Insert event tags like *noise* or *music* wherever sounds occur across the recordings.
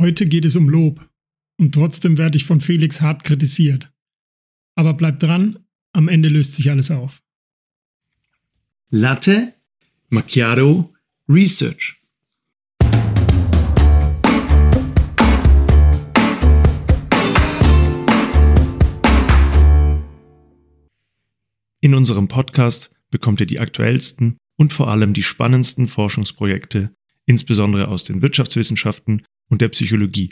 Heute geht es um Lob. Und trotzdem werde ich von Felix hart kritisiert. Aber bleibt dran, am Ende löst sich alles auf. Latte Macchiato Research. In unserem Podcast bekommt ihr die aktuellsten und vor allem die spannendsten Forschungsprojekte, insbesondere aus den Wirtschaftswissenschaften und der Psychologie.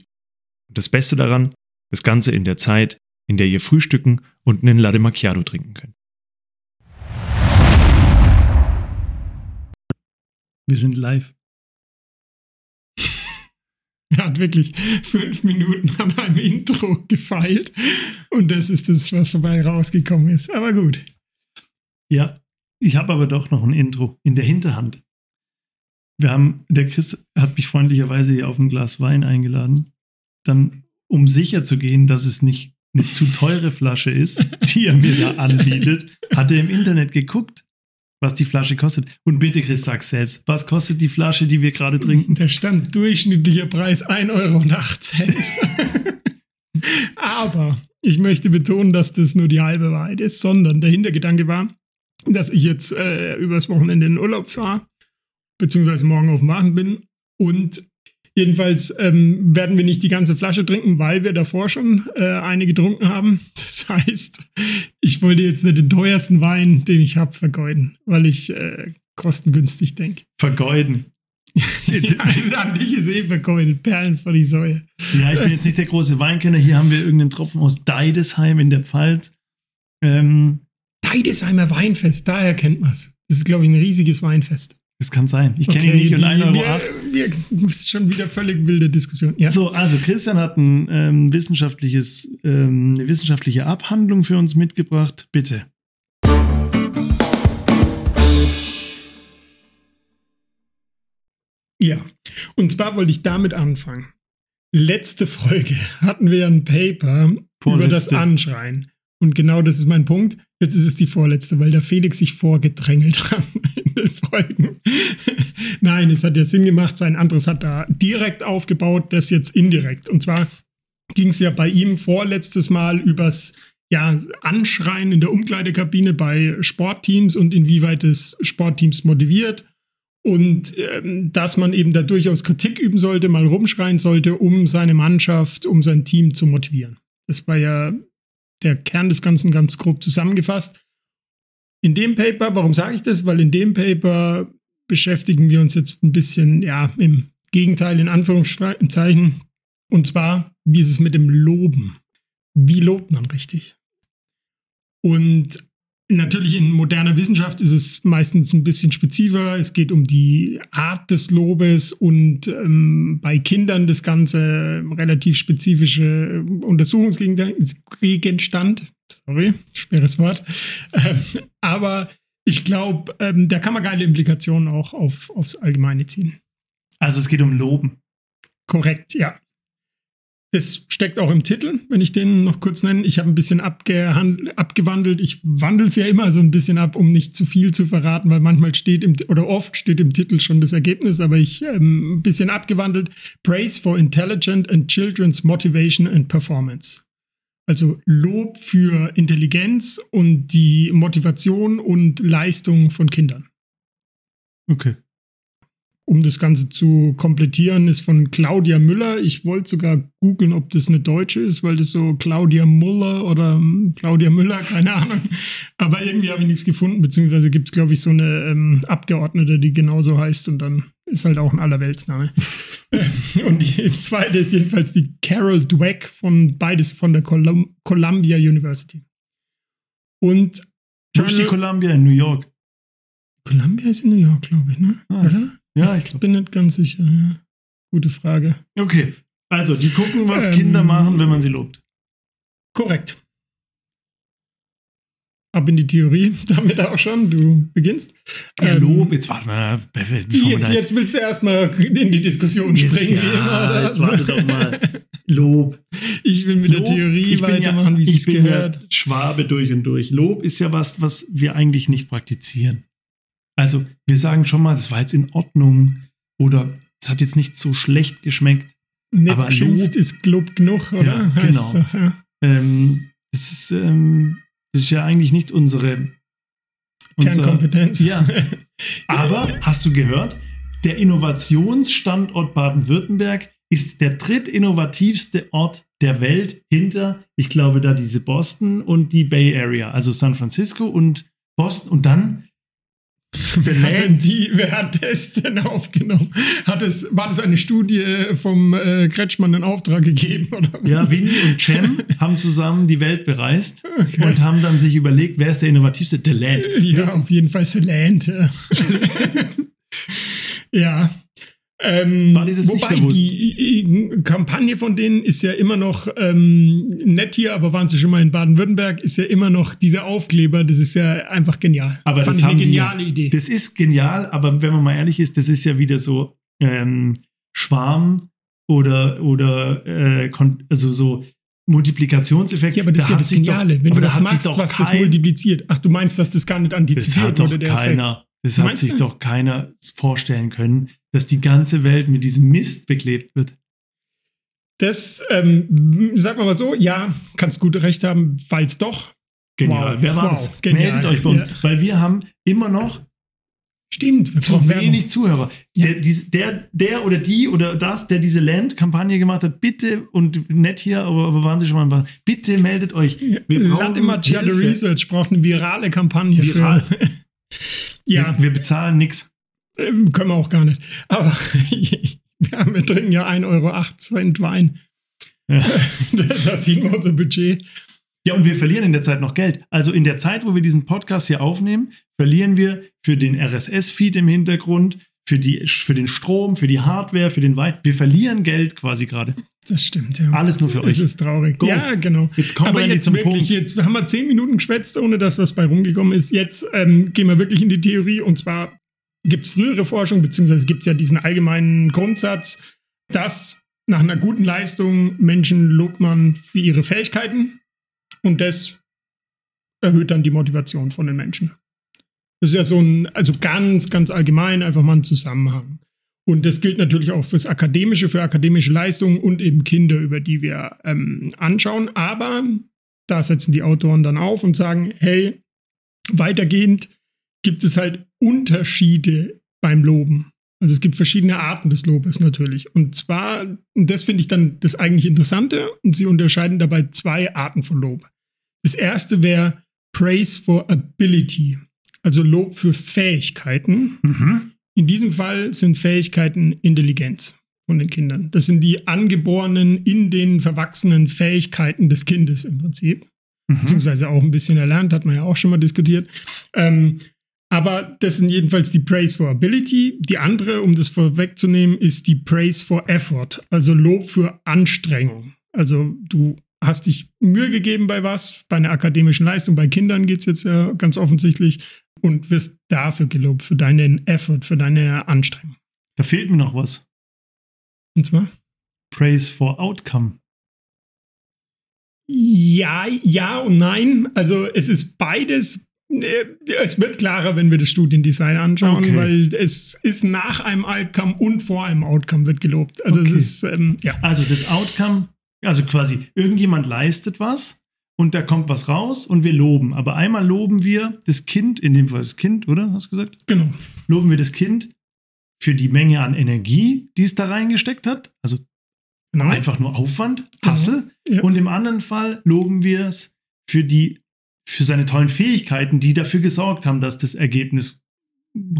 Und das Beste daran, das Ganze in der Zeit, in der ihr frühstücken und einen Latte Macchiato trinken könnt. Wir sind live. *laughs* Er hat wirklich fünf Minuten an einem Intro gefeilt und das ist das, was dabei rausgekommen ist. Aber gut. Ja, ich habe aber doch noch ein Intro in der Hinterhand. Wir haben, der Chris hat mich freundlicherweise hier auf ein Glas Wein eingeladen. Dann, um sicher zu gehen, dass es nicht eine zu teure Flasche ist, die er mir da anbietet, hat er im Internet geguckt, was die Flasche kostet. Und bitte, Chris, sag selbst, was kostet die Flasche, die wir gerade trinken? Da stand durchschnittlicher Preis 1,08 Euro. *laughs* Aber ich möchte betonen, dass das nur die halbe Wahrheit ist, sondern der Hintergedanke war, dass ich jetzt äh, übers Wochenende in den Urlaub fahre, beziehungsweise morgen auf dem Wagen bin. Und jedenfalls ähm, werden wir nicht die ganze Flasche trinken, weil wir davor schon äh, eine getrunken haben. *laughs* Das heißt, ich wollte jetzt nicht den teuersten Wein, den ich habe, vergeuden, weil ich äh, kostengünstig denke. Vergeuden. *laughs* ja, an dich ist eh vergeudet. Perlen vor die Säue. Ja, ich bin jetzt nicht der große Weinkenner. Hier haben wir irgendeinen Tropfen aus Deidesheim in der Pfalz. Ähm, Deidesheimer Weinfest, daher kennt man es. Das ist, glaube ich, ein riesiges Weinfest. Das kann sein. Ich kenne ihn nicht und 1,08 Euro. Wir, wir, ist schon wieder völlig wilde Diskussion. Ja. So, also Christian hat ein ähm, wissenschaftliches, ähm, eine wissenschaftliche Abhandlung für uns mitgebracht. Bitte. Ja, und zwar wollte ich damit anfangen. Letzte Folge hatten wir ein Paper Vorletzte. über das Anschreien. Und genau das ist mein Punkt. Jetzt ist es die vorletzte, weil der Felix sich vorgedrängelt *laughs* hat in den Folgen. *laughs* Nein, es hat ja Sinn gemacht. Sein anderes hat da direkt aufgebaut, das jetzt indirekt. Und zwar ging es ja bei ihm vorletztes Mal übers ja, Anschreien in der Umkleidekabine bei Sportteams und inwieweit es Sportteams motiviert. Und ähm, dass man eben da durchaus Kritik üben sollte, mal rumschreien sollte, um seine Mannschaft, um sein Team zu motivieren. Das war ja der Kern des Ganzen ganz grob zusammengefasst. In dem Paper, warum sage ich das? Weil in dem Paper beschäftigen wir uns jetzt ein bisschen, ja, im Gegenteil, in Anführungszeichen. Und zwar, wie ist es mit dem Loben? Wie lobt man richtig? Und Natürlich in moderner Wissenschaft ist es meistens ein bisschen spezifischer. Es geht um die Art des Lobes und ähm, bei Kindern das Ganze relativ spezifische Untersuchungsgegenstand. Sorry, schweres Wort. Ähm, aber ich glaube, ähm, da kann man geile Implikationen auch auf, aufs Allgemeine ziehen. Also es geht um Loben. Korrekt, ja. Das steckt auch im Titel, wenn ich den noch kurz nenne. Ich habe ein bisschen abgewandelt. Ich wandle es ja immer so ein bisschen ab, um nicht zu viel zu verraten, weil manchmal steht im oder oft steht im Titel schon das Ergebnis, aber ich ähm, ein bisschen abgewandelt. Praise for Intelligent and Children's Motivation and Performance. Also Lob für Intelligenz und die Motivation und Leistung von Kindern. Okay um das Ganze zu komplettieren, ist von Claudia Müller. Ich wollte sogar googeln, ob das eine Deutsche ist, weil das so Claudia Müller oder hm, Claudia Müller, *laughs* keine Ahnung. Aber irgendwie habe ich nichts gefunden, beziehungsweise gibt es, glaube ich, so eine ähm, Abgeordnete, die genauso heißt und dann ist halt auch ein Allerweltsname. *laughs* und die zweite ist jedenfalls die Carol Dweck von beides von der Colum Columbia University. Und ist die Columbia in New York? Columbia ist in New York, glaube ich, ne? Ah. Oder? Ja, ich bin nicht ganz sicher. Ja. Gute Frage. Okay. Also, die gucken, was ähm, Kinder machen, wenn man sie lobt. Korrekt. Ab in die Theorie, *laughs* damit auch schon. Du beginnst. Ja, ähm, Lob, jetzt warte mal. Jetzt, jetzt willst du erstmal in die Diskussion jetzt, springen. Ja, jetzt warte doch mal. Lob. *laughs* Ich will mit Lob, der Theorie weitermachen, ja, wie es gehört. Ja Schwabe durch und durch. Lob ist ja was, was wir eigentlich nicht praktizieren. Also wir sagen schon mal, das war jetzt in Ordnung oder es hat jetzt nicht so schlecht geschmeckt. Nicht aber Lob ist Lob genug, oder? Ja, genau. So, ja. Ähm, das, ist, ähm, das ist ja eigentlich nicht unsere Kernkompetenz. Ja. Aber hast du gehört, der Innovationsstandort Baden-Württemberg ist der drittinnovativste Ort der Welt hinter, ich glaube, da diese Boston und die Bay Area, also San Francisco und Boston und dann Wer hat, die, wer hat das denn aufgenommen? Hat es, war das eine Studie vom äh, Kretschmann in Auftrag gegeben? Oder? Ja, Winnie und Cem *laughs* haben zusammen die Welt bereist okay. und haben dann sich überlegt, wer ist der innovativste? The Land. Ja, auf jeden Fall The Land. Ja. *laughs* ja. Ähm, War dir das wobei nicht bewusst? die Kampagne von denen ist ja immer noch ähm, nett hier, aber waren sie schon mal in Baden-Württemberg, ist ja immer noch dieser Aufkleber, das ist ja einfach genial. Aber Fand das ist eine geniale die, Idee. Das ist genial, aber wenn man mal ehrlich ist, das ist ja wieder so ähm, Schwarm oder, oder äh, also so Multiplikationseffekt. Ja, aber das da ist ja das Geniale, doch, wenn du das machst, was kein, das multipliziert. Ach, du meinst, dass das gar nicht antizipiert das hat doch keiner, Das hat sich du? doch keiner vorstellen können, dass die ganze Welt mit diesem Mist beklebt wird. Das, ähm, sag mal so, ja, kannst gut recht haben, falls doch. Genial. Wow. Wer war wow. das? Genial. Meldet euch bei uns, ja. weil wir haben immer noch Stimmt, zu wenig Zuhörer. Ja. Der, der, der, oder die oder das, der diese Land-Kampagne gemacht hat, bitte, und nett hier, aber, aber waren Sie schon mal, bitte meldet euch. Wir Land Immaterial Research braucht eine virale Kampagne. Viral. *laughs* Ja. Wir, wir bezahlen nichts. Ähm, können wir auch gar nicht. Aber *laughs* wir, haben, wir trinken ja 1,08 Euro Wein. Ja. *laughs* das sieht man unser Budget. Ja, und wir verlieren in der Zeit noch Geld. Also in der Zeit, wo wir diesen Podcast hier aufnehmen, verlieren wir für den RSS-Feed im Hintergrund, für, die, für den Strom, für die Hardware, für den Wein. Wir verlieren Geld quasi gerade. Das stimmt, ja. Alles nur für euch. Das ist traurig. Go. Ja, genau. Jetzt kommen Aber wir jetzt zum wirklich, Punkt. Jetzt haben wir zehn Minuten geschwätzt, ohne dass was bei rumgekommen ist. Jetzt ähm, gehen wir wirklich in die Theorie. Und zwar gibt es frühere Forschung, beziehungsweise gibt es ja diesen allgemeinen Grundsatz, dass nach einer guten Leistung Menschen lobt man für ihre Fähigkeiten und das erhöht dann die Motivation von den Menschen. Das ist ja so ein, also ganz, ganz allgemein einfach mal ein Zusammenhang. Und das gilt natürlich auch fürs Akademische, für akademische Leistungen und eben Kinder, über die wir ähm, anschauen. Aber da setzen die Autoren dann auf und sagen, hey, weitergehend gibt es halt Unterschiede beim Loben. Also es gibt verschiedene Arten des Lobes natürlich. Und zwar, und das finde ich dann das eigentlich Interessante, und sie unterscheiden dabei zwei Arten von Lob. Das erste wäre Praise for Ability, also Lob für Fähigkeiten. Mhm. In diesem Fall sind Fähigkeiten Intelligenz von den Kindern. Das sind die angeborenen, in den verwachsenen Fähigkeiten des Kindes im Prinzip. Mhm. Beziehungsweise auch ein bisschen erlernt, hat man ja auch schon mal diskutiert. Ähm, aber das sind jedenfalls die Praise for Ability. Die andere, um das vorwegzunehmen, ist die Praise for Effort, also Lob für Anstrengung. Also du hast dich Mühe gegeben bei was, bei einer akademischen Leistung, bei Kindern geht es jetzt ja ganz offensichtlich und wirst dafür gelobt, für deinen Effort, für deine Anstrengung. Da fehlt mir noch was. Und zwar? Praise for Outcome. Ja, ja und nein. Also es ist beides es wird klarer, wenn wir das Studiendesign anschauen, okay. weil es ist nach einem Outcome und vor einem Outcome wird gelobt. Also okay. es ist, ähm, ja. Also das Outcome, also quasi irgendjemand leistet was und da kommt was raus und wir loben. Aber einmal loben wir das Kind, in dem Fall das Kind, oder? Hast du gesagt? Genau. Loben wir das Kind für die Menge an Energie, die es da reingesteckt hat. Also genau. einfach nur Aufwand, Hassel. Genau. Ja. Und im anderen Fall loben wir es für die für seine tollen Fähigkeiten, die dafür gesorgt haben, dass das Ergebnis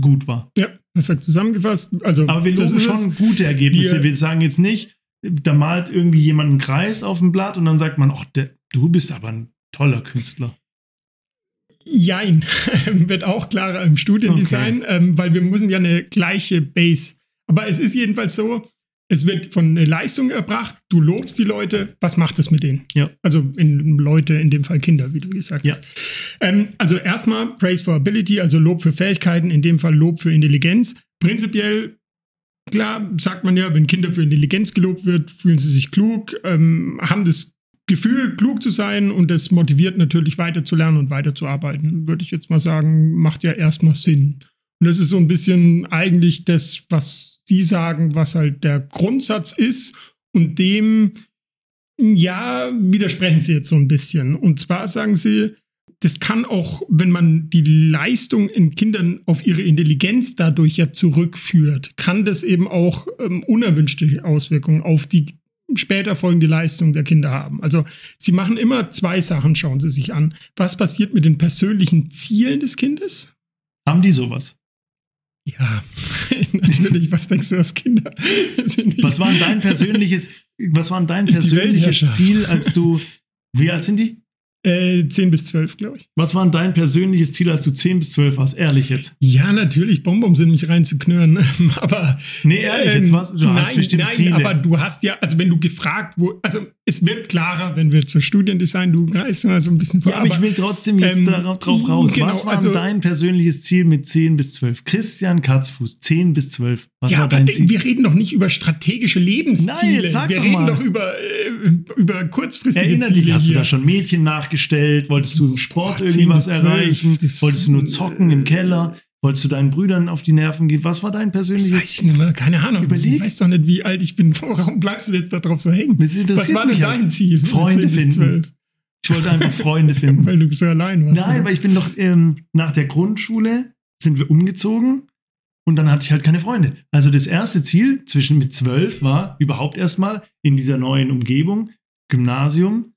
gut war. Ja, perfekt zusammengefasst. Also, Aber wir loben schon gute Ergebnisse. wir sagen jetzt nicht, da malt irgendwie jemand einen Kreis auf dem Blatt und dann sagt man, ach, du bist aber ein toller Künstler. Jein, *laughs* wird auch klarer im Studiendesign, okay. ähm, weil wir müssen ja eine gleiche Base. Aber es ist jedenfalls so, es wird von Leistung erbracht, du lobst die Leute, was macht es mit denen? Ja. Also in Leute, in dem Fall Kinder, wie du gesagt ja. hast. Ähm, also erstmal Praise for Ability, also Lob für Fähigkeiten, in dem Fall Lob für Intelligenz. Prinzipiell, klar, sagt man ja, wenn Kinder für Intelligenz gelobt wird, fühlen sie sich klug, ähm, haben das Gefühl, klug zu sein und das motiviert natürlich weiter zu lernen und weiterzuarbeiten, würde ich jetzt mal sagen, macht ja erstmal Sinn. Und das ist so ein bisschen eigentlich das, was Sie sagen, was halt der Grundsatz ist. Und dem, ja, widersprechen sie jetzt so ein bisschen. Und zwar sagen sie, das kann auch, wenn man die Leistung in Kindern auf ihre Intelligenz dadurch ja zurückführt, kann das eben auch ähm, unerwünschte Auswirkungen auf die später folgende Leistung der Kinder haben. Also sie machen immer zwei Sachen, schauen sie sich an. Was passiert mit den persönlichen Zielen des Kindes? Haben die sowas? Ja, *laughs* natürlich. Was denkst du, was Kinder sind? Was war dein persönliches, was war dein persönliches Ziel, als du, wie alt sind die? Äh, 10 bis 12, glaube ich. Was war dein persönliches Ziel, als du 10 bis 12 warst? Ehrlich jetzt? Ja, natürlich, Bonbons sind mich reinzuknurren. *laughs* aber. Nee, ehrlich, jetzt warst du nein, hast bestimmt nein, Ziele. aber du hast ja, also wenn du gefragt, wo, also es wird klarer, wenn wir zur Studiendesign, du greifst mal so ein bisschen vor. Ja, aber, aber ich will trotzdem jetzt ähm, darauf drauf raus. Genau, Was war also, dein persönliches Ziel mit 10 bis 12? Christian Katzfuß, 10 bis 12. Was ja, war dein Ziel? wir reden doch nicht über strategische Lebensziele. Nein, sag wir doch reden mal. doch über, äh, über kurzfristige Erinner Ziele. Dich, hast hier. du da schon Mädchen nachgestellt? Wolltest du im Sport Ach, irgendwie was erreichen? Wolltest du nur zocken im Keller? Wolltest du deinen Brüdern auf die Nerven gehen? Was war dein persönliches? Das weiß ich nicht mehr. Keine Ahnung. Überleg. Ich weiß doch nicht, wie alt ich bin. *laughs* Warum bleibst du jetzt da drauf so hängen? Was war denn dein Ziel? Freunde finden. Ich wollte einfach Freunde *laughs* finden. weil du so allein warst. Nein, weil ich bin noch ähm, nach der Grundschule sind wir umgezogen und dann hatte ich halt keine Freunde. Also das erste Ziel zwischen mit zwölf war überhaupt erstmal in dieser neuen Umgebung, Gymnasium,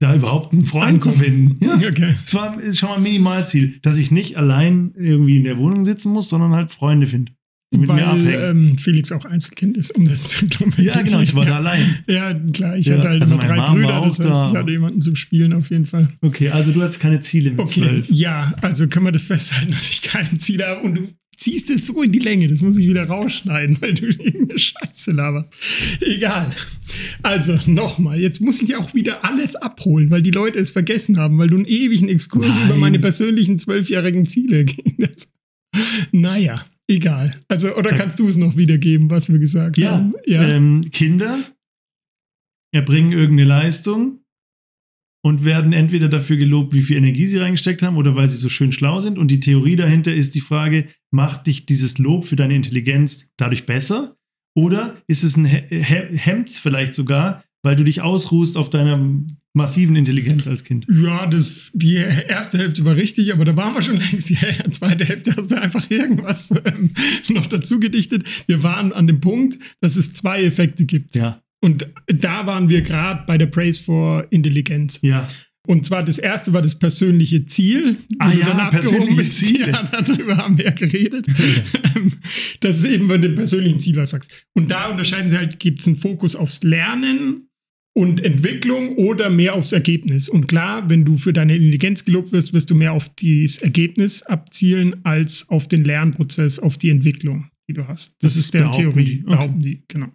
da überhaupt einen Freund zu finden. Ja, *laughs* okay. Das war schon mal ein Minimalziel, dass ich nicht allein irgendwie in der Wohnung sitzen muss, sondern halt Freunde finde. Mit Weil mir abhängen. Ähm, Felix auch Einzelkind ist, um das *laughs* zu Ja, genau, ich war da allein. Ja, klar, ich ja, hatte halt also drei Mom Brüder, das heißt, da. ich hatte jemanden zum Spielen auf jeden Fall. Okay, also du hattest keine Ziele mit okay, zwölf. Ja, also können wir das festhalten, *laughs* dass ich keine Ziele habe und du ziehst es so in die Länge. Das muss ich wieder rausschneiden, weil du *laughs* irgendeine Scheiße laberst. Egal. Also, nochmal. Jetzt muss ich auch wieder alles abholen, weil die Leute es vergessen haben, weil du einen ewigen Exkurs Nein. über meine persönlichen zwölfjährigen Ziele gehst. naja, egal. Also, oder kannst du es noch wiedergeben, was wir gesagt ja, haben? Ja. Ähm, Kinder erbringen irgendeine Leistung und werden entweder dafür gelobt, wie viel Energie sie reingesteckt haben oder weil sie so schön schlau sind. Und die Theorie dahinter ist die Frage, macht dich dieses Lob für deine Intelligenz dadurch besser? Oder ist es ein Hemd vielleicht sogar, weil du dich ausruhst auf deiner massiven Intelligenz als Kind? Ja, das, die erste Hälfte war richtig, aber da waren wir schon längst. Die zweite Hälfte hast du einfach irgendwas ähm, noch dazu gedichtet. Wir waren an dem Punkt, dass es zwei Effekte gibt. Ja. Und da waren wir gerade bei der Praise for Intelligenz. Ja. Und zwar das erste war das persönliche Ziel. Ah ja, persönliche Ziele. Ja, darüber haben wir ja geredet. *laughs* das ist eben bei dem persönlichen Ziel was wächst. Und da unterscheiden sie halt, gibt es einen Fokus aufs Lernen und Entwicklung oder mehr aufs Ergebnis. Und klar, wenn du für deine Intelligenz gelobt wirst, wirst du mehr auf das Ergebnis abzielen als auf den Lernprozess, auf die Entwicklung, die du hast. Das, das ist der Theorie, die. Okay. behaupten die, genau.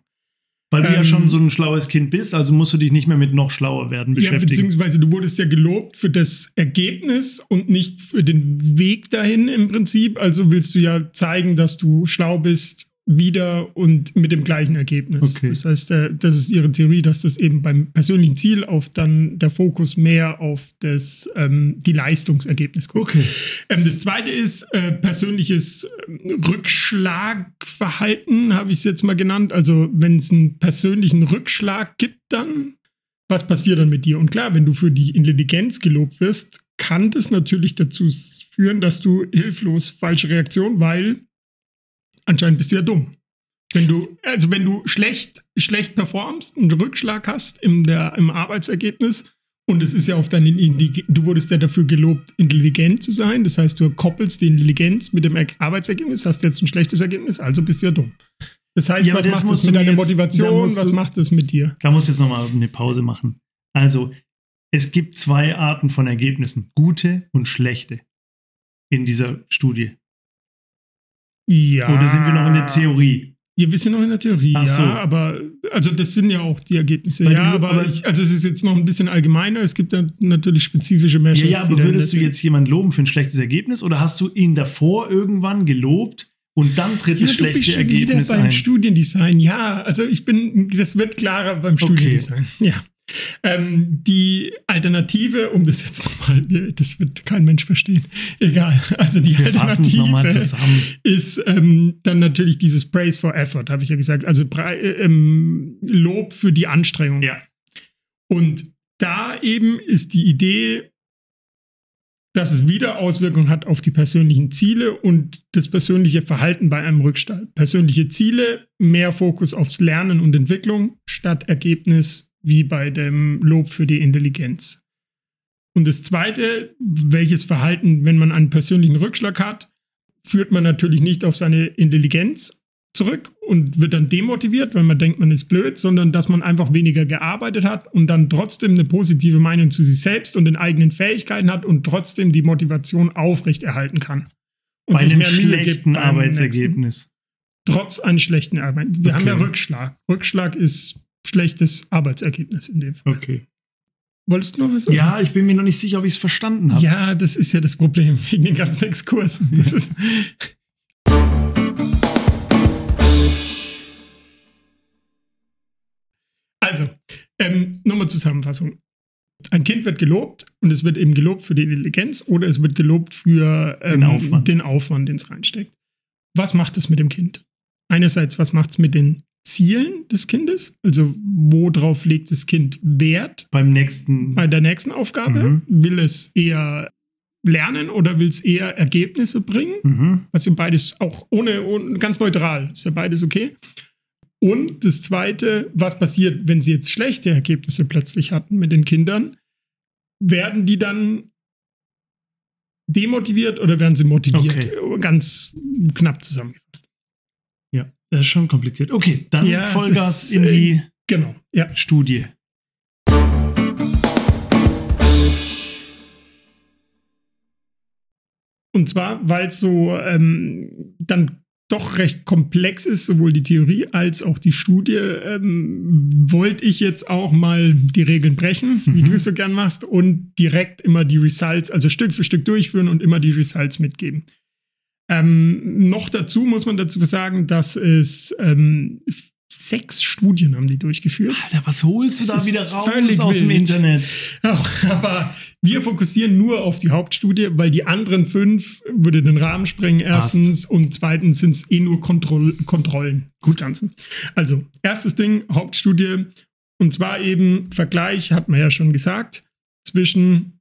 Weil du ähm, ja schon so ein schlaues Kind bist, also musst du dich nicht mehr mit noch schlauer werden beschäftigen. Ja, beziehungsweise du wurdest ja gelobt für das Ergebnis und nicht für den Weg dahin im Prinzip. Also willst du ja zeigen, dass du schlau bist wieder und mit dem gleichen Ergebnis. Okay. Das heißt, äh, das ist ihre Theorie, dass das eben beim persönlichen Ziel auf dann der Fokus mehr auf das ähm, die Leistungsergebnis kommt. Okay. Ähm, das zweite ist äh, persönliches ähm, Rückschlagverhalten, habe ich es jetzt mal genannt. Also wenn es einen persönlichen Rückschlag gibt, dann was passiert dann mit dir? Und klar, wenn du für die Intelligenz gelobt wirst, kann das natürlich dazu führen, dass du hilflos falsche Reaktion, weil anscheinend bist du ja dumm. Wenn du, also wenn du schlecht, schlecht performst, einen Rückschlag hast im, der, im Arbeitsergebnis, und es ist ja auf deine, du wurdest ja dafür gelobt, intelligent zu sein. Das heißt, du koppelst die Intelligenz mit dem Arbeitsergebnis, hast jetzt ein schlechtes Ergebnis, also bist du ja dumm. Das heißt, ja, was das macht das mit deiner jetzt, Motivation? Was du, macht das mit dir? Da musst du jetzt nochmal eine Pause machen. Also, es gibt zwei Arten von Ergebnissen, gute und schlechte, in dieser Studie. Ja. Oder sind wir noch in der Theorie? Ja, wir sind noch in der Theorie, Ach so. ja, aber also das sind ja auch die Ergebnisse. Weil ja, du, aber, aber ich, also es ist jetzt noch ein bisschen allgemeiner, es gibt natürlich spezifische Measures. Ja, ja aber würdest du jetzt jemanden loben für ein schlechtes Ergebnis oder hast du ihn davor irgendwann gelobt und dann tritt ja, das schlechte du bist Ergebnis wieder beim Studiendesign. Ja, also ich bin, das wird klarer beim Studiendesign. Okay. Ja. Ähm, die Alternative, um das jetzt nochmal, das wird kein Mensch verstehen, egal. Also die Wir Alternative ist ähm, dann natürlich dieses Praise for Effort, habe ich ja gesagt. Also ähm, Lob für die Anstrengung. Ja. Und da eben ist die Idee, dass es wieder Auswirkungen hat auf die persönlichen Ziele und das persönliche Verhalten bei einem Rückstall. Persönliche Ziele, mehr Fokus aufs Lernen und Entwicklung statt Ergebnis wie bei dem Lob für die Intelligenz. Und das Zweite, welches Verhalten, wenn man einen persönlichen Rückschlag hat, führt man natürlich nicht auf seine Intelligenz zurück und wird dann demotiviert, weil man denkt, man ist blöd, sondern dass man einfach weniger gearbeitet hat und dann trotzdem eine positive Meinung zu sich selbst und den eigenen Fähigkeiten hat und trotzdem die Motivation aufrechterhalten kann. Und Bei einem schlechten Arbeitsergebnis. Trotz eines schlechten Arbeit. Wir okay. haben ja Rückschlag. Rückschlag ist schlechtes Arbeitsergebnis in dem Fall. Okay. Wolltest du noch was sagen? Ja, ich bin mir noch nicht sicher, ob ich es verstanden habe. Ja, das ist ja das Problem *laughs* wegen den ganzen Exkursen. Das ist, Also, ähm, nochmal Zusammenfassung. Ein Kind wird gelobt und es wird eben gelobt für die Intelligenz oder es wird gelobt für ähm, den Aufwand, den, Aufwand, den es reinsteckt. Was macht es mit dem Kind? Einerseits, was macht es mit den Zielen des Kindes? Also, worauf legt das Kind Wert? Beim nächsten. Bei der nächsten Aufgabe. Mhm. Will es eher lernen oder will es eher Ergebnisse bringen? Mhm. Also beides auch ohne, ohne, ganz neutral. Ist ja beides okay. Und das Zweite, was passiert, wenn sie jetzt schlechte Ergebnisse plötzlich hatten mit den Kindern? Werden die dann demotiviert oder werden sie motiviert? Okay. Ganz knapp zusammengefasst. Ja, das ist schon kompliziert. Okay, dann ja, Vollgas ist, in die äh, genau, ja. Studie. Und zwar, weil es so ähm, dann doch recht komplex ist, sowohl die Theorie als auch die Studie, ähm, wollte ich jetzt auch mal die Regeln brechen, mhm. wie du es so gern machst, und direkt immer die Results, also Stück für Stück durchführen und immer die Results mitgeben. Ähm, noch dazu muss man dazu sagen, dass es ähm, sechs Studien haben die durchgeführt. Alter, was holst du das da wieder raus aus wild. dem Internet? Aber wir fokussieren nur auf die Hauptstudie, weil die anderen fünf würde den Rahmen sprengen, erstens. Passt. Und zweitens sind es eh nur Kontroll Kontrollen Gut. Ganzen. Also, erstes Ding, Hauptstudie. Und zwar eben Vergleich, hat man ja schon gesagt, zwischen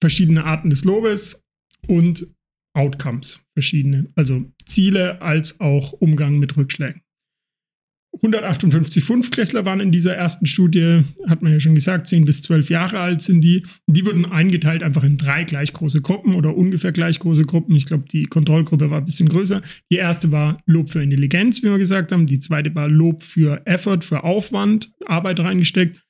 verschiedenen Arten des Lobes und Outcomes, verschiedene. Also Ziele als auch Umgang mit Rückschlägen. 158 Fünftklässler waren in dieser ersten Studie, hat man ja schon gesagt, 10 bis 12 Jahre alt sind die. Die wurden eingeteilt einfach in drei gleich große Gruppen oder ungefähr gleich große Gruppen. Ich glaube, die Kontrollgruppe war ein bisschen größer. Die erste war Lob für Intelligenz, wie wir gesagt haben. Die zweite war Lob für Effort, für Aufwand, Arbeit reingesteckt.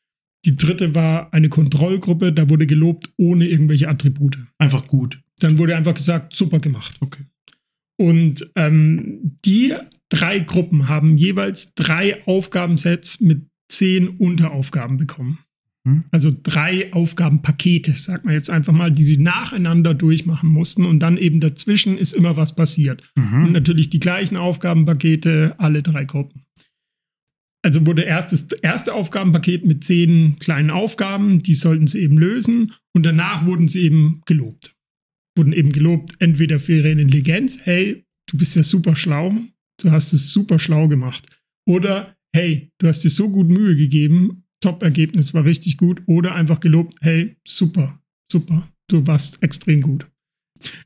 Die dritte war eine Kontrollgruppe, da wurde gelobt ohne irgendwelche Attribute. Einfach gut. Dann wurde einfach gesagt, super gemacht. Okay. Und ähm, die drei Gruppen haben jeweils drei Aufgabensets mit zehn Unteraufgaben bekommen. Hm? Also drei Aufgabenpakete, sagt man jetzt einfach mal, die sie nacheinander durchmachen mussten und dann eben dazwischen ist immer was passiert. Mhm. Und natürlich die gleichen Aufgabenpakete, alle drei Gruppen. Also wurde erst das erste Aufgabenpaket mit zehn kleinen Aufgaben, die sollten sie eben lösen und danach wurden sie eben gelobt. Wurden eben gelobt, entweder für ihre Intelligenz, hey, du bist ja super schlau, du hast es super schlau gemacht. Oder, hey, du hast dir so gut Mühe gegeben, Top-Ergebnis war richtig gut. Oder einfach gelobt, hey, super, super, du warst extrem gut.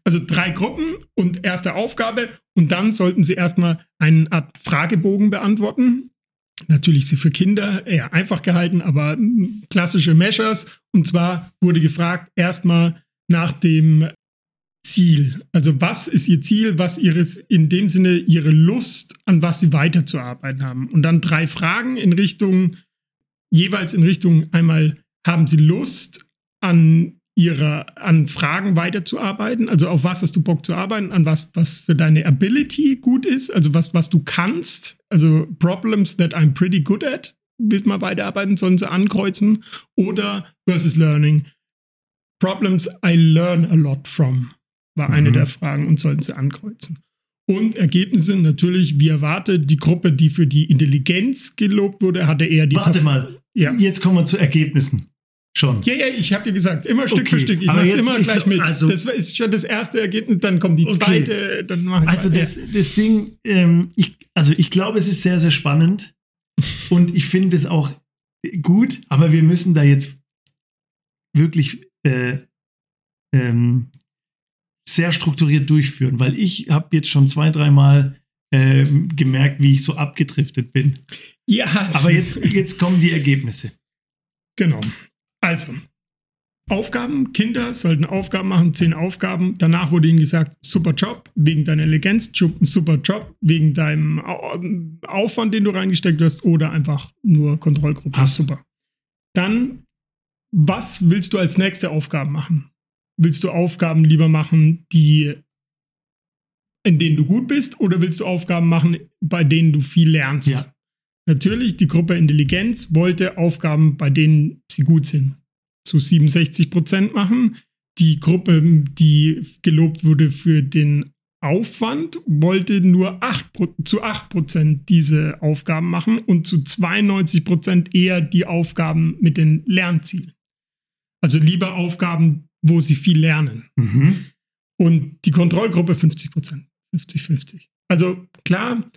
Also drei Gruppen und erste Aufgabe und dann sollten sie erstmal eine Art Fragebogen beantworten. Natürlich sie für Kinder eher einfach gehalten, aber klassische Measures. Und zwar wurde gefragt erstmal nach dem Ziel? Also was ist ihr Ziel, was ihres, in dem Sinne ihre Lust, an was sie weiterzuarbeiten haben? Und dann drei Fragen in Richtung, jeweils in Richtung einmal, haben sie Lust an ihrer, an Fragen weiterzuarbeiten? Also auf was hast du Bock zu arbeiten? An was, was für deine Ability gut ist? Also was, was du kannst? Also Problems that I'm pretty good at? Willst mal weiterarbeiten? Sollen sie ankreuzen? Oder versus Learning? Problems I learn a lot from war eine mhm. der Fragen und sollten sie ankreuzen. Und Ergebnisse natürlich, wie erwartet, die Gruppe, die für die Intelligenz gelobt wurde, hatte eher die. Warte mal, ja. jetzt kommen wir zu Ergebnissen. Schon. Ja, ja, ich habe dir gesagt, immer Stück okay. für Stück. Ich mache immer gleich mit. Also, das ist schon das erste Ergebnis, dann kommt die okay. zweite, dann mache ich Also das, das Ding, ähm, ich, also ich glaube, es ist sehr, sehr spannend *laughs* und ich finde es auch gut, aber wir müssen da jetzt wirklich äh, ähm, sehr strukturiert durchführen, weil ich habe jetzt schon zwei, dreimal äh, gemerkt, wie ich so abgedriftet bin. Ja. Aber jetzt, jetzt kommen die Ergebnisse. Genau. Also, Aufgaben, Kinder sollten Aufgaben machen, zehn Aufgaben. Danach wurde ihnen gesagt, super Job, wegen deiner Eleganz, super Job, wegen deinem Aufwand, den du reingesteckt hast, oder einfach nur Kontrollgruppe. Passt. Super. Dann, was willst du als nächste Aufgaben machen? Willst du Aufgaben lieber machen, die in denen du gut bist, oder willst du Aufgaben machen, bei denen du viel lernst? Ja. Natürlich, die Gruppe Intelligenz wollte Aufgaben, bei denen sie gut sind, zu 67 Prozent machen. Die Gruppe, die gelobt wurde für den Aufwand, wollte nur 8, zu 8 Prozent diese Aufgaben machen und zu 92 Prozent eher die Aufgaben mit den Lernzielen. Also lieber Aufgaben, wo sie viel lernen. Mhm. Und die Kontrollgruppe 50 Prozent. 50-50. Also klar,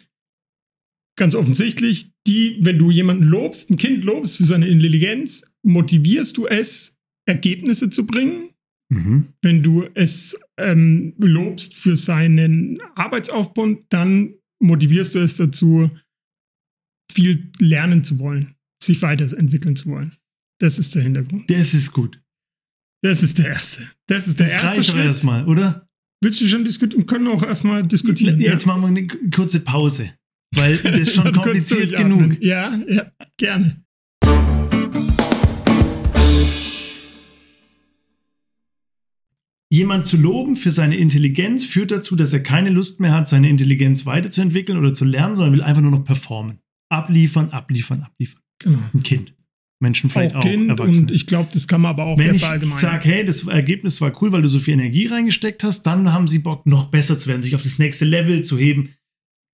ganz offensichtlich, die, wenn du jemanden lobst, ein Kind lobst für seine Intelligenz, motivierst du es, Ergebnisse zu bringen. Mhm. Wenn du es ähm, lobst für seinen Arbeitsaufbau, dann motivierst du es dazu, viel lernen zu wollen, sich weiterentwickeln zu wollen. Das ist der Hintergrund. Das ist gut. Das ist der erste. Das ist der das erste. Reicht erstmal, oder? Willst du schon diskutieren? Können auch erstmal diskutieren. Jetzt ja. machen wir eine kurze Pause. Weil das ist schon *laughs* kompliziert genug. Ja, ja, gerne. Jemand zu loben für seine Intelligenz führt dazu, dass er keine Lust mehr hat, seine Intelligenz weiterzuentwickeln oder zu lernen, sondern will einfach nur noch performen. Abliefern, abliefern, abliefern. Genau. Ein Kind. Menschen vielleicht auch, auch kind Erwachsene. Und ich glaube, das kann man aber auch Wenn ich sage, hey, das Ergebnis war cool, weil du so viel Energie reingesteckt hast, dann haben sie Bock, noch besser zu werden, sich auf das nächste Level zu heben,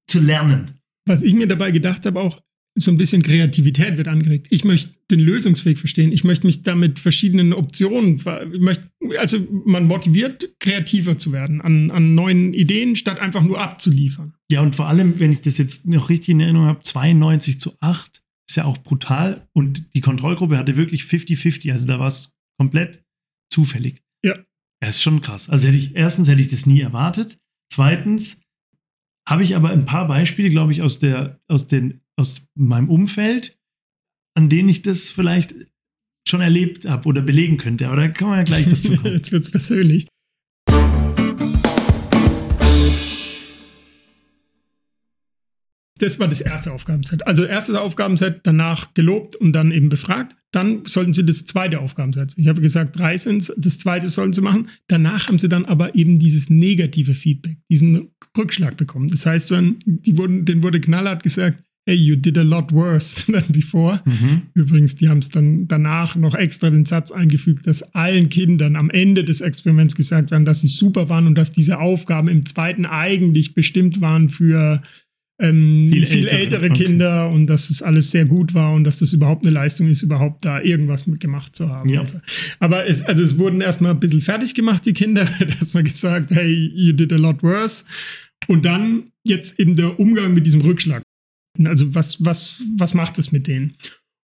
zu lernen. Was ich mir dabei gedacht habe, auch so ein bisschen Kreativität wird angeregt. Ich möchte den Lösungsweg verstehen. Ich möchte mich damit verschiedenen Optionen, möchte, also man motiviert, kreativer zu werden, an, an neuen Ideen, statt einfach nur abzuliefern. Ja, und vor allem, wenn ich das jetzt noch richtig in Erinnerung habe, 92 zu 8 ist ja auch brutal. Und die Kontrollgruppe hatte wirklich 50-50. Also da war es komplett zufällig. Ja. Das ist schon krass. Also hätte ich, erstens hätte ich das nie erwartet. Zweitens, habe ich aber ein paar Beispiele, glaube ich, aus, der, aus, den, aus meinem Umfeld, an denen ich das vielleicht schon erlebt habe oder belegen könnte. Aber da kann man ja gleich dazu kommen. *laughs* Jetzt wird es persönlich. Das war das erste Aufgabenset. Also erstes Aufgabenset, danach gelobt und dann eben befragt. Dann sollten sie das zweite Aufgabenset. Ich habe gesagt, drei sind das zweite sollen sie machen. Danach haben sie dann aber eben dieses negative Feedback, diesen Rückschlag bekommen. Das heißt, wenn die wurden, denen wurde knallhart gesagt, hey, you did a lot worse *laughs* than before. Mhm. Übrigens, die haben es dann danach noch extra den Satz eingefügt, dass allen Kindern am Ende des Experiments gesagt werden, dass sie super waren und dass diese Aufgaben im zweiten eigentlich bestimmt waren für ähm, viel, viel ältere, ältere Kinder okay. und dass es alles sehr gut war und dass das überhaupt eine Leistung ist, überhaupt da irgendwas mitgemacht zu haben. Ja. Aber es, also es wurden erstmal ein bisschen fertig gemacht, die Kinder, *laughs* erstmal gesagt, hey, you did a lot worse. Und dann jetzt eben der Umgang mit diesem Rückschlag. Also was, was, was macht es mit denen?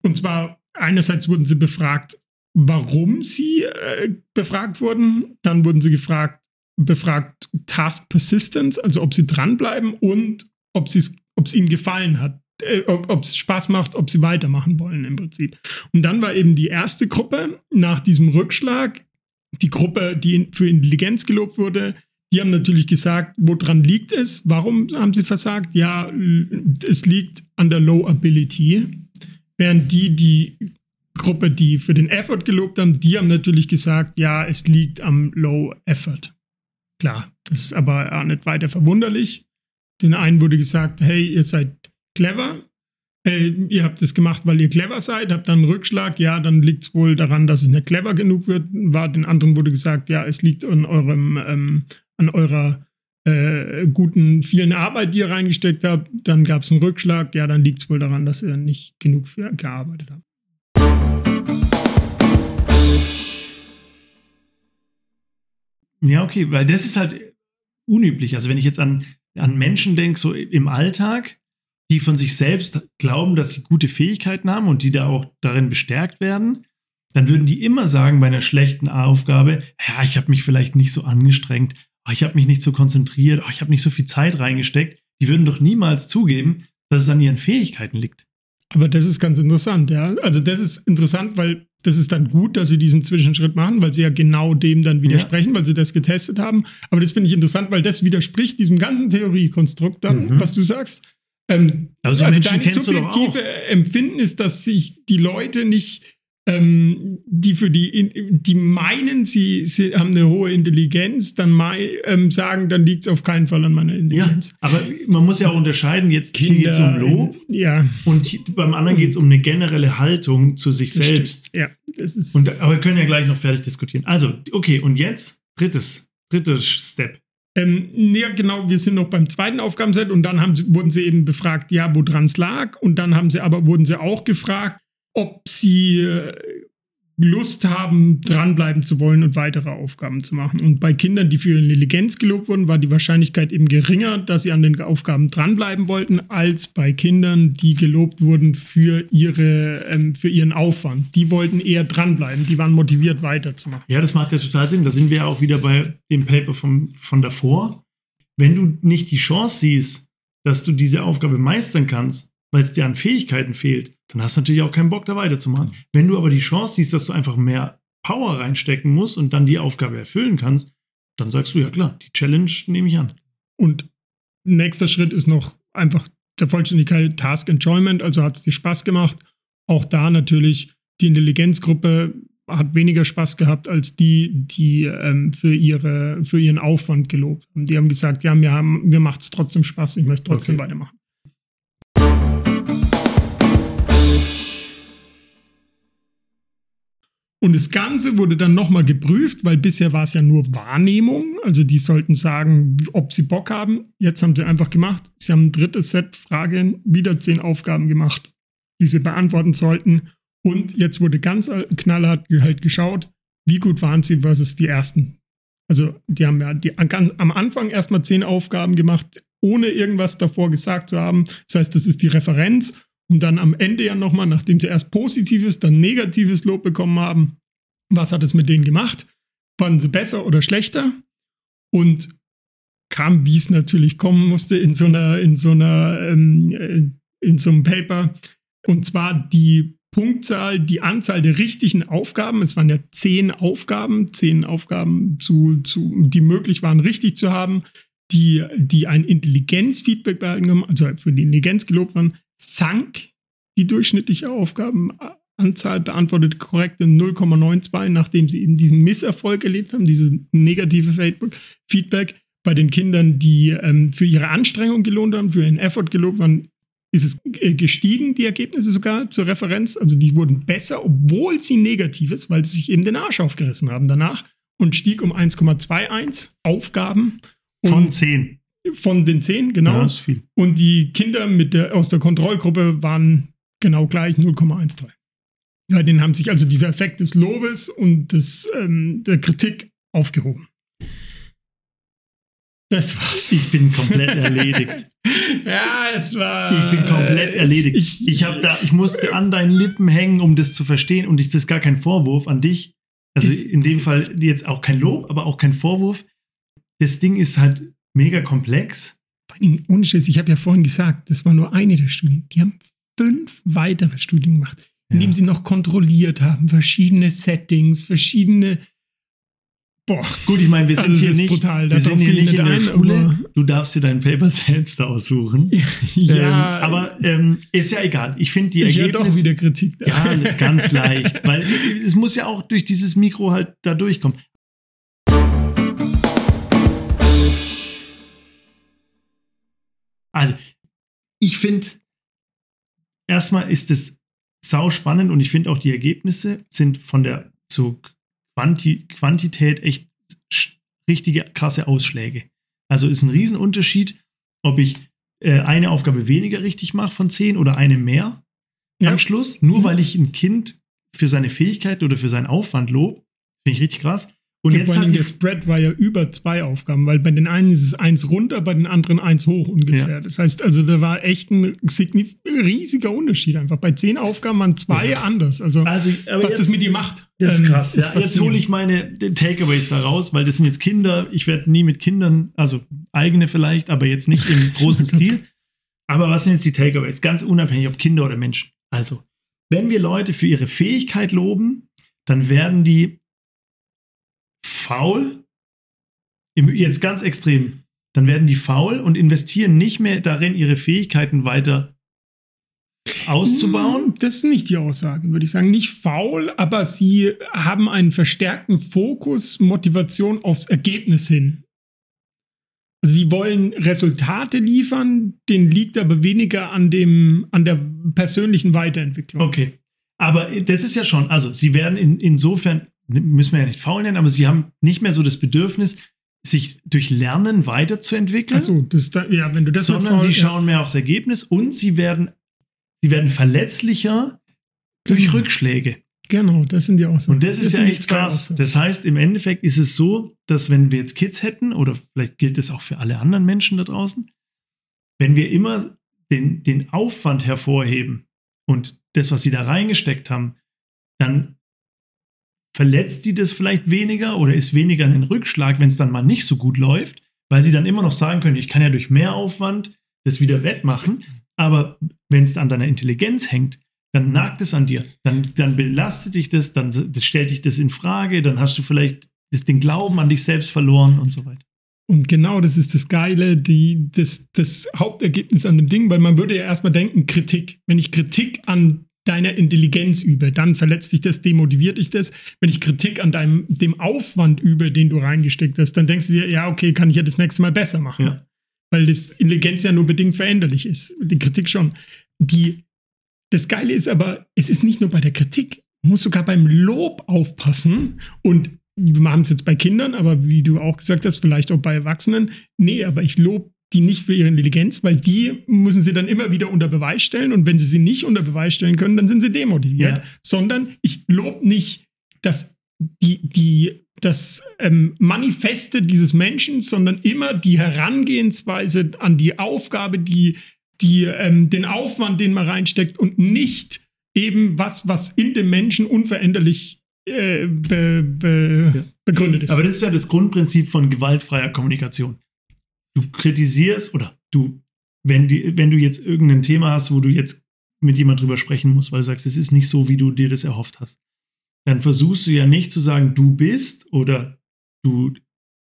Und zwar einerseits wurden sie befragt, warum sie äh, befragt wurden. Dann wurden sie gefragt, befragt Task Persistence, also ob sie dranbleiben und ob es ihnen gefallen hat, äh, ob es Spaß macht, ob sie weitermachen wollen im Prinzip. Und dann war eben die erste Gruppe nach diesem Rückschlag, die Gruppe, die für Intelligenz gelobt wurde, die haben natürlich gesagt, woran liegt es? Warum haben sie versagt? Ja, es liegt an der Low Ability. Während die, die Gruppe, die für den Effort gelobt haben, die haben natürlich gesagt, ja, es liegt am Low Effort. Klar, das ist aber auch nicht weiter verwunderlich. Den einen wurde gesagt, hey, ihr seid clever, hey, ihr habt es gemacht, weil ihr clever seid, habt dann einen Rückschlag, ja, dann liegt es wohl daran, dass ich nicht clever genug wird, war. Den anderen wurde gesagt, ja, es liegt an eurem, ähm, an eurer äh, guten, vielen Arbeit, die ihr reingesteckt habt. Dann gab es einen Rückschlag, ja, dann liegt es wohl daran, dass ihr nicht genug für gearbeitet habt. Ja, okay, weil das ist halt unüblich. Also wenn ich jetzt an, an Menschen denke, so im Alltag, die von sich selbst glauben, dass sie gute Fähigkeiten haben und die da auch darin bestärkt werden, dann würden die immer sagen bei einer schlechten Aufgabe, ja, ich habe mich vielleicht nicht so angestrengt, oh, ich habe mich nicht so konzentriert, oh, ich habe nicht so viel Zeit reingesteckt. Die würden doch niemals zugeben, dass es an ihren Fähigkeiten liegt. Aber das ist ganz interessant, ja. Also das ist interessant, weil das ist dann gut, dass sie diesen Zwischenschritt machen, weil sie ja genau dem dann widersprechen, ja. weil sie das getestet haben. Aber das finde ich interessant, weil das widerspricht diesem ganzen Theoriekonstrukt dann, mhm. was du sagst. Ähm, also, also dein subjektive Empfinden ist, dass sich die Leute nicht ähm, die für die, die meinen, sie, sie haben eine hohe Intelligenz, dann mei, ähm, sagen, dann liegt es auf keinen Fall an meiner Intelligenz. Ja, aber man muss ja auch unterscheiden, jetzt Kinder, hier geht es um Lob ja. und hier, beim anderen geht es um eine generelle Haltung zu sich das selbst. Stimmt. Ja, das ist. Und, aber wir können ja gleich noch fertig diskutieren. Also, okay, und jetzt drittes, drittes Step. Ähm, ja, genau, wir sind noch beim zweiten Aufgabenset und dann haben sie, wurden sie eben befragt, ja, woran es lag. Und dann haben sie aber, wurden sie auch gefragt, ob sie äh, Lust haben, dranbleiben zu wollen und weitere Aufgaben zu machen. Und bei Kindern, die für ihre Intelligenz gelobt wurden, war die Wahrscheinlichkeit eben geringer, dass sie an den Aufgaben dranbleiben wollten, als bei Kindern, die gelobt wurden für, ihre, ähm, für ihren Aufwand. Die wollten eher dranbleiben, die waren motiviert weiterzumachen. Ja, das macht ja total Sinn. Da sind wir auch wieder bei dem Paper vom, von davor. Wenn du nicht die Chance siehst, dass du diese Aufgabe meistern kannst, weil es dir an Fähigkeiten fehlt, dann hast du natürlich auch keinen Bock, da weiterzumachen. Wenn du aber die Chance siehst, dass du einfach mehr Power reinstecken musst und dann die Aufgabe erfüllen kannst, dann sagst du, ja klar, die Challenge nehme ich an. Und nächster Schritt ist noch einfach der Vollständigkeit Task Enjoyment, also hat es dir Spaß gemacht. Auch da natürlich die Intelligenzgruppe hat weniger Spaß gehabt als die, die ähm, für, ihre, für ihren Aufwand gelobt haben. Die haben gesagt, ja, mir, haben, mir macht es trotzdem Spaß, ich möchte trotzdem okay. weitermachen. Und das Ganze wurde dann nochmal geprüft, weil bisher war es ja nur Wahrnehmung. Also die sollten sagen, ob sie Bock haben. Jetzt haben sie einfach gemacht. Sie haben ein drittes Set Fragen, wieder zehn Aufgaben gemacht, die sie beantworten sollten. Und jetzt wurde ganz knallhart halt geschaut, wie gut waren sie versus die ersten. Also die haben ja die, am Anfang erstmal zehn Aufgaben gemacht, ohne irgendwas davor gesagt zu haben. Das heißt, das ist die Referenz. Und dann am Ende ja nochmal, nachdem sie erst positives, dann negatives Lob bekommen haben, was hat es mit denen gemacht? Waren sie besser oder schlechter? Und kam, wie es natürlich kommen musste, in so einer, in so einer, ähm, äh, in so einem Paper. Und zwar die Punktzahl, die Anzahl der richtigen Aufgaben. Es waren ja zehn Aufgaben, zehn Aufgaben, zu, zu, die möglich waren, richtig zu haben, die, die ein Intelligenzfeedback behalten haben, also für die Intelligenz gelobt waren, sank die durchschnittliche Aufgabenanzahl beantwortet korrekt in 0,92, nachdem sie eben diesen Misserfolg erlebt haben, dieses negative Feedback. Bei den Kindern, die ähm, für ihre Anstrengung gelohnt haben, für ihren Effort gelobt waren, ist es äh, gestiegen, die Ergebnisse sogar zur Referenz. Also die wurden besser, obwohl sie negativ ist, weil sie sich eben den Arsch aufgerissen haben danach und stieg um 1,21 Aufgaben. Von 10. Von den zehn, genau. Ja, ist viel. Und die Kinder mit der, aus der Kontrollgruppe waren genau gleich 0,13. Ja, den haben sich also dieser Effekt des Lobes und des, ähm, der Kritik aufgehoben. Das war's. Ich bin komplett erledigt. *laughs* ja, es war. Ich bin komplett erledigt. Ich, ich, da, ich musste an deinen Lippen hängen, um das zu verstehen. Und das ist gar kein Vorwurf an dich. Also in dem Fall jetzt auch kein Lob, aber auch kein Vorwurf. Das Ding ist halt mega komplex. Ohne Schiss, ich habe ja vorhin gesagt, das war nur eine der Studien. Die haben fünf weitere Studien gemacht, indem ja. sie noch kontrolliert haben, verschiedene Settings, verschiedene. Boah, gut, ich meine, wir sind hier nicht, brutal, wir sind hier nicht in der ein, Schule. Du darfst dir dein Paper *laughs* selbst aussuchen. ja, ähm, aber ähm, ist ja egal. Ich finde die ich Ergebnisse. doch wieder Kritik. Da. Ja, ganz leicht, weil es muss ja auch durch dieses Mikro halt da durchkommen. Also, ich finde, erstmal ist es sau spannend und ich finde auch die Ergebnisse sind von der so Quanti Quantität echt richtige krasse Ausschläge. Also ist ein Riesenunterschied, ob ich äh, eine Aufgabe weniger richtig mache von zehn oder eine mehr ja. am Schluss, nur mhm. weil ich ein Kind für seine Fähigkeit oder für seinen Aufwand Lob. Finde ich richtig krass. Und ja, jetzt hat der Spread war ja über zwei Aufgaben, weil bei den einen ist es eins runter, bei den anderen eins hoch ungefähr. Ja. Das heißt also, da war echt ein riesiger Unterschied einfach. Bei zehn Aufgaben waren zwei ja. anders. Also, also was jetzt, das mit dir macht. Das ist ähm, krass. Ist jetzt hole ich meine Takeaways da raus, weil das sind jetzt Kinder. Ich werde nie mit Kindern, also eigene vielleicht, aber jetzt nicht im großen *laughs* Stil. Aber was sind jetzt die Takeaways? Ganz unabhängig, ob Kinder oder Menschen. Also, wenn wir Leute für ihre Fähigkeit loben, dann werden die faul, jetzt ganz extrem, dann werden die faul und investieren nicht mehr darin, ihre Fähigkeiten weiter auszubauen? Hm, das ist nicht die Aussage, würde ich sagen. Nicht faul, aber sie haben einen verstärkten Fokus, Motivation aufs Ergebnis hin. Also die wollen Resultate liefern, denen liegt aber weniger an dem, an der persönlichen Weiterentwicklung. Okay. Aber das ist ja schon, also sie werden in, insofern müssen wir ja nicht faul nennen, aber sie haben nicht mehr so das Bedürfnis, sich durch Lernen weiterzuentwickeln. Achso, das da, ja, wenn du das sondern faul, sie schauen ja. mehr aufs Ergebnis und sie werden, sie werden verletzlicher durch genau. Rückschläge. Genau, das sind die Aussagen. Und das, das ist ja echt krass. Das heißt, im Endeffekt ist es so, dass wenn wir jetzt Kids hätten, oder vielleicht gilt es auch für alle anderen Menschen da draußen, wenn wir immer den, den Aufwand hervorheben und das, was sie da reingesteckt haben, dann verletzt sie das vielleicht weniger oder ist weniger ein Rückschlag, wenn es dann mal nicht so gut läuft, weil sie dann immer noch sagen können, ich kann ja durch mehr Aufwand das wieder wettmachen, aber wenn es an deiner Intelligenz hängt, dann nagt es an dir, dann, dann belastet dich das, dann das stellt dich das in Frage, dann hast du vielleicht das, den Glauben an dich selbst verloren und so weiter. Und genau das ist das Geile, die, das, das Hauptergebnis an dem Ding, weil man würde ja erstmal denken, Kritik. Wenn ich Kritik an deiner Intelligenz übe, dann verletzt dich das, demotiviert dich das. Wenn ich Kritik an deinem, dem Aufwand übe, den du reingesteckt hast, dann denkst du dir, ja, okay, kann ich ja das nächste Mal besser machen. Ja. Weil das Intelligenz ja nur bedingt veränderlich ist. Die Kritik schon. Die, das Geile ist aber, es ist nicht nur bei der Kritik, man muss sogar beim Lob aufpassen und wir haben es jetzt bei Kindern, aber wie du auch gesagt hast, vielleicht auch bei Erwachsenen. Nee, aber ich lobe die nicht für ihre Intelligenz, weil die müssen sie dann immer wieder unter Beweis stellen und wenn sie sie nicht unter Beweis stellen können, dann sind sie demotiviert, ja. sondern ich lobe nicht das, die, die, das ähm, Manifeste dieses Menschen, sondern immer die Herangehensweise an die Aufgabe, die, die, ähm, den Aufwand, den man reinsteckt und nicht eben was, was in dem Menschen unveränderlich äh, be, be, ja. begründet ist. Aber das ist ja das Grundprinzip von gewaltfreier Kommunikation du kritisierst oder du, wenn, die, wenn du jetzt irgendein Thema hast, wo du jetzt mit jemand drüber sprechen musst, weil du sagst, es ist nicht so, wie du dir das erhofft hast, dann versuchst du ja nicht zu sagen, du bist oder du,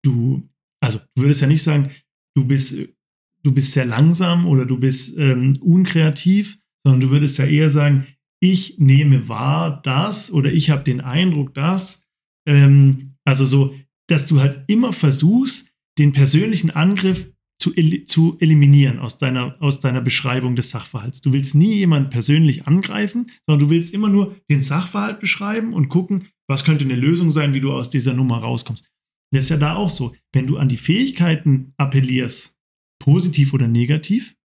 du, also du würdest ja nicht sagen, du bist, du bist sehr langsam oder du bist ähm, unkreativ, sondern du würdest ja eher sagen, ich nehme wahr das oder ich habe den Eindruck, dass, ähm, also so, dass du halt immer versuchst, den persönlichen Angriff zu, zu eliminieren aus deiner, aus deiner Beschreibung des Sachverhalts. Du willst nie jemanden persönlich angreifen, sondern du willst immer nur den Sachverhalt beschreiben und gucken, was könnte eine Lösung sein, wie du aus dieser Nummer rauskommst. Das ist ja da auch so. Wenn du an die Fähigkeiten appellierst, positiv oder negativ,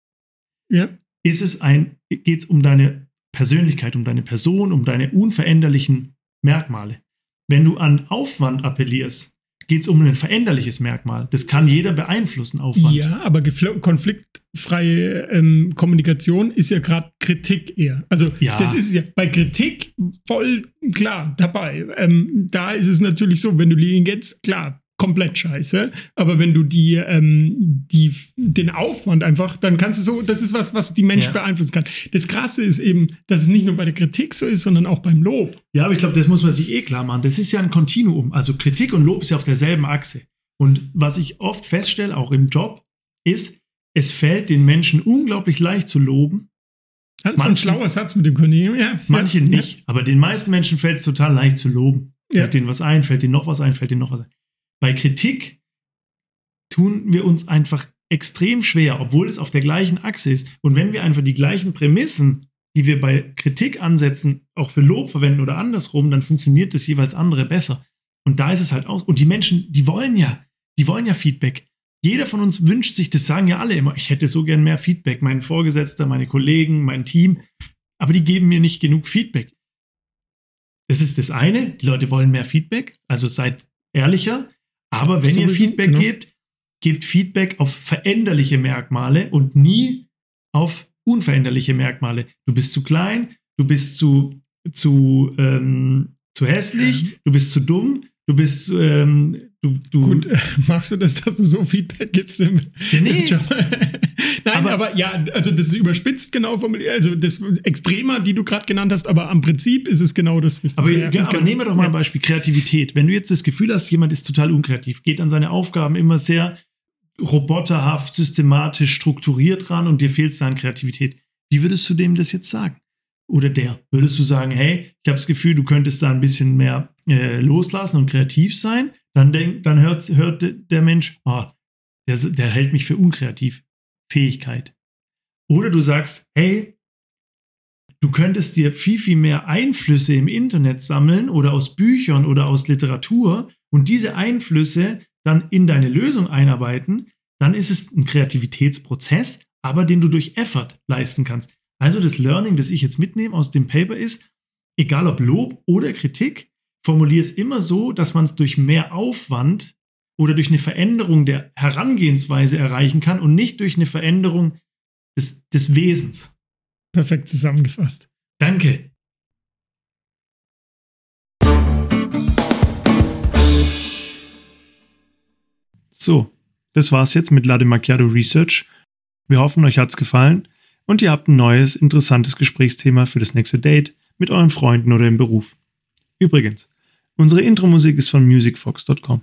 ja. ist es ein, geht es um deine Persönlichkeit, um deine Person, um deine unveränderlichen Merkmale. Wenn du an Aufwand appellierst, geht es um ein veränderliches Merkmal. Das kann jeder beeinflussen, Aufwand. Ja, aber konfliktfreie ähm, Kommunikation ist ja gerade Kritik eher. Also ja. das ist ja bei Kritik voll klar dabei. Ähm, da ist es natürlich so, wenn du liegen jetzt, klar, komplett scheiße. Aber wenn du die, ähm, die, den Aufwand einfach, dann kannst du so, das ist was, was die Menschen ja. beeinflussen kann. Das Krasse ist eben, dass es nicht nur bei der Kritik so ist, sondern auch beim Lob. Ja, aber ich glaube, das muss man sich eh klar machen. Das ist ja ein Kontinuum. Also Kritik und Lob ist ja auf derselben Achse. Und was ich oft feststelle, auch im Job, ist, es fällt den Menschen unglaublich leicht zu loben. Das ist manche, ein schlauer Satz mit dem Kollegen. Ja, manche ja, nicht, ja. aber den meisten Menschen fällt es total leicht zu loben. Fällt denen was ein, fällt denen noch was ein, fällt denen noch was ein. Bei Kritik tun wir uns einfach extrem schwer, obwohl es auf der gleichen Achse ist. Und wenn wir einfach die gleichen Prämissen, die wir bei Kritik ansetzen, auch für Lob verwenden oder andersrum, dann funktioniert das jeweils andere besser. Und da ist es halt auch. Und die Menschen, die wollen ja, die wollen ja Feedback. Jeder von uns wünscht sich, das sagen ja alle immer, ich hätte so gern mehr Feedback. Mein Vorgesetzter, meine Kollegen, mein Team. Aber die geben mir nicht genug Feedback. Das ist das eine. Die Leute wollen mehr Feedback, also seid ehrlicher. Aber wenn so ihr Feedback genau. gebt, gebt Feedback auf veränderliche Merkmale und nie auf unveränderliche Merkmale. Du bist zu klein, du bist zu, zu, ähm, zu hässlich, du bist zu dumm, du bist, ähm, du, du. Gut, machst du das, dass du so Feedback gibst im, nee. Im Job? *laughs* Nein, aber, aber, ja, also das ist überspitzt genau formuliert, also das extremer, die du gerade genannt hast, aber am Prinzip ist es genau das Richtige. Aber, ja, aber nehmen wir doch mal ein Beispiel, Kreativität. Wenn du jetzt das Gefühl hast, jemand ist total unkreativ, geht an seine Aufgaben immer sehr roboterhaft, systematisch strukturiert ran und dir fehlt es an Kreativität. Wie würdest du dem das jetzt sagen? Oder der? Würdest du sagen, hey, ich habe das Gefühl, du könntest da ein bisschen mehr äh, loslassen und kreativ sein? Dann, denk, dann hört, hört der Mensch, oh, der, der hält mich für unkreativ. Fähigkeit. Oder du sagst, hey, du könntest dir viel, viel mehr Einflüsse im Internet sammeln oder aus Büchern oder aus Literatur und diese Einflüsse dann in deine Lösung einarbeiten, dann ist es ein Kreativitätsprozess, aber den du durch Effort leisten kannst. Also das Learning, das ich jetzt mitnehme aus dem Paper ist, egal ob Lob oder Kritik, formuliere es immer so, dass man es durch mehr Aufwand oder durch eine Veränderung der Herangehensweise erreichen kann und nicht durch eine Veränderung des, des Wesens. Perfekt zusammengefasst. Danke. So, das war's jetzt mit Lade Macchiato Research. Wir hoffen, euch hat's gefallen und ihr habt ein neues, interessantes Gesprächsthema für das nächste Date mit euren Freunden oder im Beruf. Übrigens, unsere Intro-Musik ist von musicfox.com.